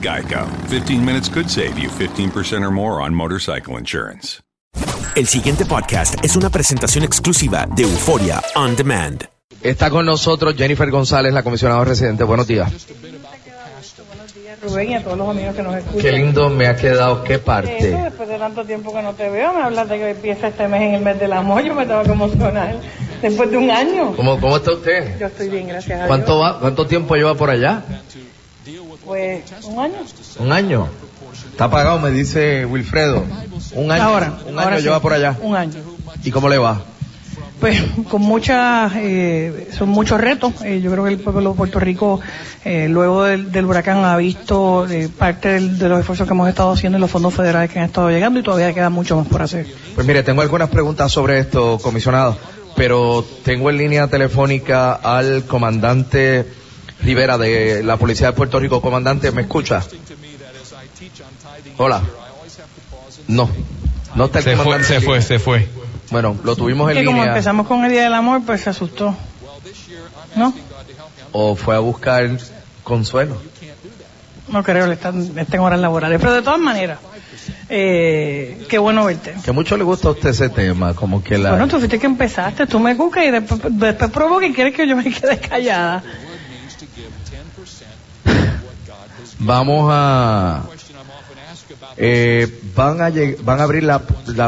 Geico. 15 minutes could save you 15% or more on motorcycle insurance. El siguiente podcast es una presentación exclusiva de Euforia On Demand. Está con nosotros Jennifer González, la comisionada residente. Buenos días. Rubén y a todos los amigos que nos escuchan. Qué lindo me ha quedado, qué Eso, parte. después de tanto tiempo que no te veo, me hablas de que empieza este mes en el mes del amor, yo me tengo que emocionar. Después de un año. ¿Cómo, cómo está usted? Yo estoy bien, gracias a ¿Cuánto, Dios. va, ¿Cuánto tiempo lleva por allá? Pues, un año. ¿Un año? Está pagado, me dice Wilfredo. Un año. Ahora, un ahora año sí. lleva por allá. Un año. ¿Y cómo le va? Pues con muchas, eh, son muchos retos. Eh, yo creo que el pueblo de Puerto Rico, eh, luego del, del huracán, ha visto eh, parte del- de los esfuerzos que hemos estado haciendo y los fondos federales que han estado llegando y todavía queda mucho más por hacer. Pues mire, tengo algunas preguntas sobre esto, comisionado, pero tengo en línea telefónica al comandante Rivera de la Policía de Puerto Rico. Comandante, ¿me escucha? Hola. No, no está el Se fue, comandante. se fue, se fue. Bueno, lo tuvimos en que como línea empezamos con el Día del Amor, pues se asustó. ¿No? o fue a buscar consuelo. No creo, le están, está en horas laborales. Pero de todas maneras, eh, qué bueno verte. Que mucho le gusta a usted ese tema, como que la... Bueno, tú fuiste que empezaste, tú me buscas y después, después provoca y quieres que yo me quede callada. Vamos a... Eh, van a van a abrir la,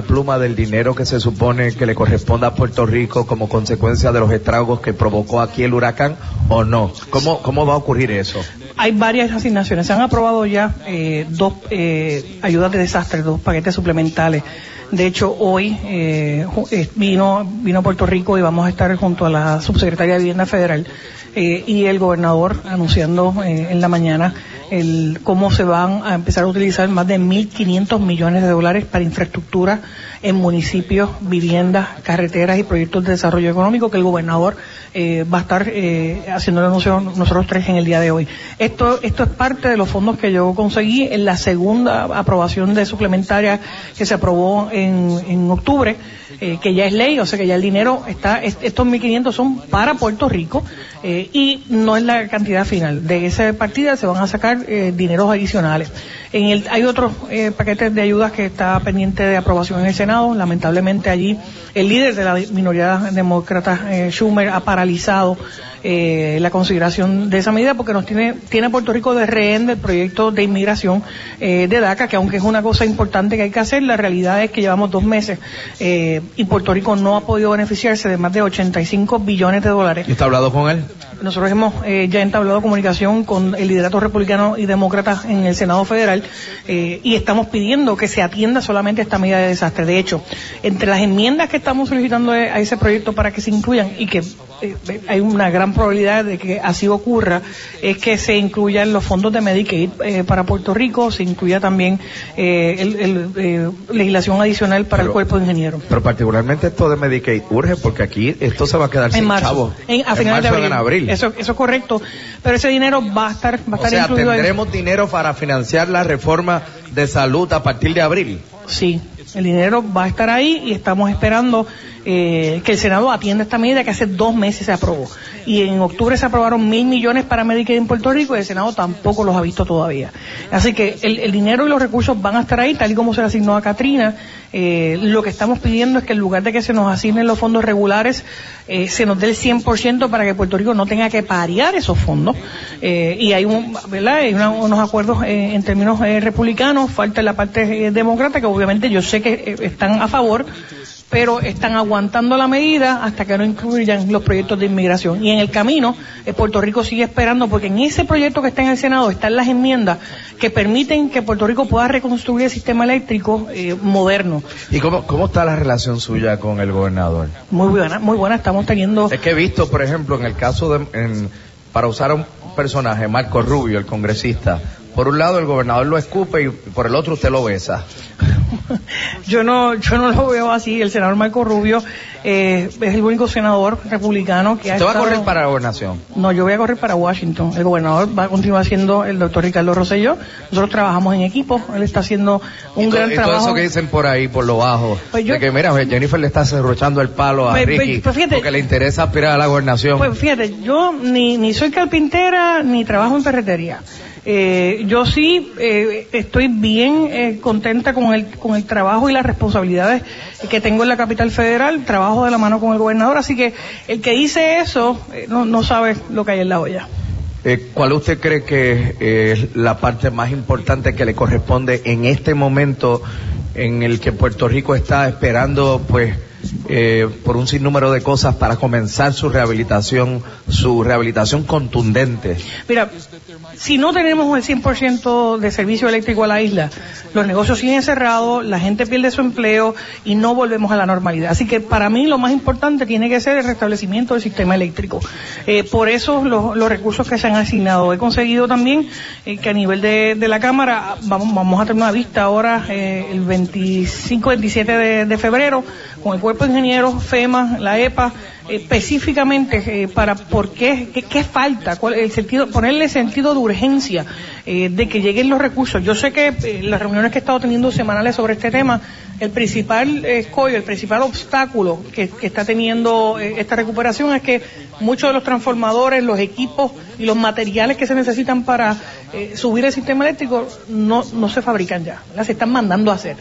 pluma del dinero que se supone que le corresponde a Puerto Rico como consecuencia de los estragos que provocó aquí el huracán o no cómo cómo va a ocurrir eso Hay varias asignaciones. Se han aprobado ya eh, dos eh, ayudas de desastre, dos paquetes suplementales. De hecho, hoy eh, eh, vino, vino a Puerto Rico y vamos a estar junto a la subsecretaria de Vivienda Federal eh, y el gobernador anunciando eh, en la mañana el cómo se van a empezar a utilizar más de 1.500 millones de dólares para infraestructura en municipios, viviendas, carreteras y proyectos de desarrollo económico que el gobernador eh, va a estar eh, haciendo el anuncio nosotros tres en el día de hoy. Esto, esto es parte de los fondos que yo conseguí en la segunda aprobación de suplementaria que se aprobó en, en octubre, eh, que ya es ley, o sea que ya el dinero está, est- estos 1.500 son para Puerto Rico eh, y no es la cantidad final. De esa partida se van a sacar eh, dineros adicionales. En el, hay otros eh, paquetes de ayudas que está pendiente de aprobación en el Senado. Lamentablemente allí el líder de la minoría demócrata, eh, Schumer, ha paralizado eh, la consideración de esa medida porque nos tiene, tiene Puerto Rico de rehén del proyecto de inmigración eh, de DACA, que aunque es una cosa importante que hay que hacer, la realidad es que llevamos dos meses eh, y Puerto Rico no ha podido beneficiarse de más de 85 billones de dólares. ¿Y está hablado con él? Nosotros hemos eh, ya entablado comunicación con el liderato republicano y demócrata en el Senado Federal eh, y estamos pidiendo que se atienda solamente esta medida de desastre. De hecho, entre las enmiendas que estamos solicitando a ese proyecto para que se incluyan y que eh, hay una gran probabilidad de que así ocurra, es que se incluyan los fondos de Medicaid eh, para Puerto Rico, se incluya también eh, el, el, eh, legislación adicional para el cuerpo de ingenieros. Pero particularmente esto de Medicaid urge porque aquí esto se va a quedar En sin marzo, chavo. en, a En finales de marzo, abril. en abril. Eso, eso es correcto. Pero ese dinero va a estar, va a O estar sea, incluido ahí. tendremos dinero para financiar la reforma de salud a partir de abril. Sí, el dinero va a estar ahí y estamos esperando eh, que el Senado atienda esta medida que hace dos meses se aprobó. Y en octubre se aprobaron mil millones para Medicaid en Puerto Rico y el Senado tampoco los ha visto todavía. Así que el, dinero y los recursos van a estar ahí, tal y como se le asignó a Katrina. Eh, lo que estamos pidiendo es que en lugar de que se nos asignen los fondos regulares, eh, se nos dé el 100% para que Puerto Rico no tenga que parear esos fondos. Eh, y hay, un, ¿verdad? hay unos acuerdos eh, en términos republicanos, falta la parte demócrata, que obviamente yo sé que están a favor, pero están aguantando la medida hasta que no incluyan los proyectos de inmigración. Y en el camino, eh, Puerto Rico sigue esperando, porque en ese proyecto que está en el Senado están las enmiendas que permiten que Puerto Rico pueda reconstruir el sistema eléctrico eh, moderno. ¿Y cómo, cómo está la relación suya con el gobernador? Muy buena, muy buena. Estamos teniendo Es que he visto, por ejemplo, en el caso de, en- para usar a un personaje, Marco Rubio, el congresista, por un lado el gobernador lo escupe y por el otro usted lo besa. Yo no, yo no lo veo así. El senador Marco Rubio eh, es el único senador republicano que ha ¿Usted va a estado- correr para la gobernación? No, yo voy a correr para Washington. El gobernador va a continuar siendo el doctor Ricardo Rosselló. Nosotros trabajamos en equipo. Él está haciendo un y, gran y todo trabajo. eso que dicen por ahí, por lo bajo, Pues yo- de que mira, Jennifer le está cerrochando el palo a Pues- pues- Ricky pues fíjate- porque le interesa aspirar a la gobernación. Pues fíjate, yo ni, ni soy carpintera ni trabajo en ferretería. Eh, yo sí eh, estoy bien eh, contenta con el, con el trabajo y las responsabilidades que tengo en la capital federal. Trabajo de la mano con el gobernador, así que el que dice eso eh, no, no sabe lo que hay en la olla. Eh, ¿Cuál usted cree que es la parte más importante que le corresponde en este momento en el que Puerto Rico está esperando, pues, eh, por un sinnúmero de cosas para comenzar su rehabilitación, su rehabilitación contundente? Mira, si no tenemos el 100% de servicio eléctrico a la isla, los negocios siguen cerrados, la gente pierde su empleo y no volvemos a la normalidad. Así que para mí lo más importante tiene que ser el restablecimiento del sistema eléctrico. Eh, por eso los, los recursos que se han asignado. He conseguido también eh, que a nivel de, de la Cámara vamos, vamos a tener una vista ahora eh, el 25-27 de, de febrero con el Cuerpo de Ingenieros, FEMA, la EPA, específicamente eh, para por qué, qué, qué falta, cuál, el sentido, ponerle sentido de urgencia eh, de que lleguen los recursos. Yo sé que eh, las reuniones que he estado teniendo semanales sobre este tema, el principal eh, escollo, el principal obstáculo que, que está teniendo eh, esta recuperación es que muchos de los transformadores, los equipos y los materiales que se necesitan para eh, subir el sistema eléctrico no, no se fabrican ya, ¿verdad? se están mandando a hacer.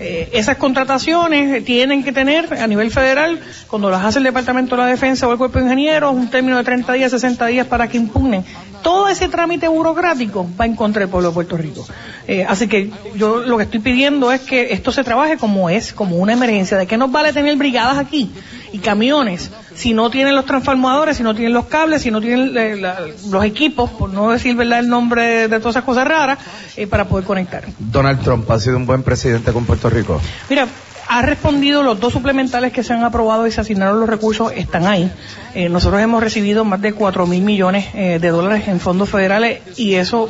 Eh, esas contrataciones tienen que tener a nivel federal, cuando las hace el Departamento de la Defensa o el Cuerpo de Ingenieros, un término de 30 días, 60 días para que impugnen. Todo ese trámite burocrático va en contra del pueblo de Puerto Rico. Eh, así que yo lo que estoy pidiendo es que esto se trabaje como es, como una emergencia. ¿De qué nos vale tener brigadas aquí y camiones si no tienen los transformadores, si no tienen los cables, si no tienen eh, la- los equipos, por no decir verdad el nombre de, todas esas cosas raras, eh, para poder conectar? Donald Trump ha sido un buen presidente con Puerto Rico. Mira, ha respondido los dos suplementales que se han aprobado y se asignaron los recursos, están ahí. Eh, nosotros hemos recibido más de 4 mil millones eh, de dólares en fondos federales y eso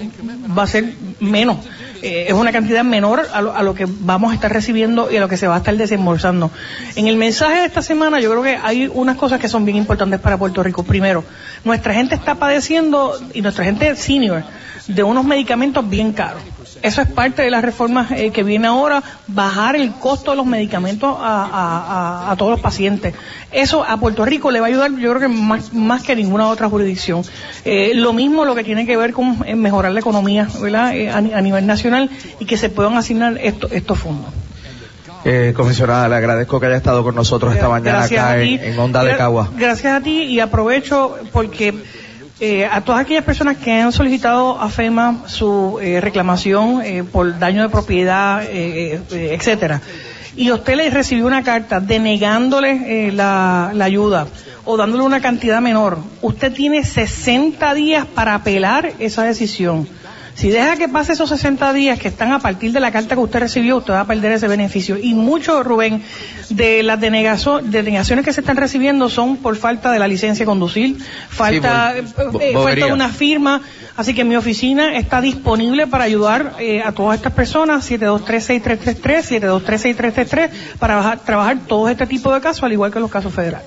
va a ser menos. Eh, es una cantidad menor a lo, a lo que vamos a estar recibiendo y a lo que se va a estar desembolsando. En el mensaje de esta semana yo creo que hay unas cosas que son bien importantes para Puerto Rico. Primero, nuestra gente está padeciendo, y nuestra gente senior, de unos medicamentos bien caros. Eso es parte de las reformas eh, que viene ahora, bajar el costo de los medicamentos a, a- a- todos los pacientes. Eso a Puerto Rico le va a ayudar, yo creo que más, más que ninguna otra jurisdicción. Eh, lo mismo lo que tiene que ver con eh, mejorar la economía ¿verdad? Eh, a, ni- a nivel nacional y que se puedan asignar esto- estos fondos. Eh, comisionada, le agradezco que haya estado con nosotros esta mañana Gracias acá en, en Onda de Cagua. Gracias a ti y aprovecho porque eh, a todas aquellas personas que han solicitado a FEMA su eh, reclamación eh, por daño de propiedad, eh, eh, etcétera, y usted le recibió una carta denegándole eh, la, la ayuda o dándole una cantidad menor, usted tiene 60 días para apelar esa decisión. Si deja que pase esos 60 días que están a partir de la carta que usted recibió, usted va a perder ese beneficio. Y mucho, Rubén, de las denegaciones que se están recibiendo son por falta de la licencia de conducir, falta, Sí, eh, bo- eh, falta de una firma. Así que mi oficina está disponible para ayudar eh, a todas estas personas, 7236333, 7236333, para bajar- trabajar todo este tipo de casos, al igual que los casos federales.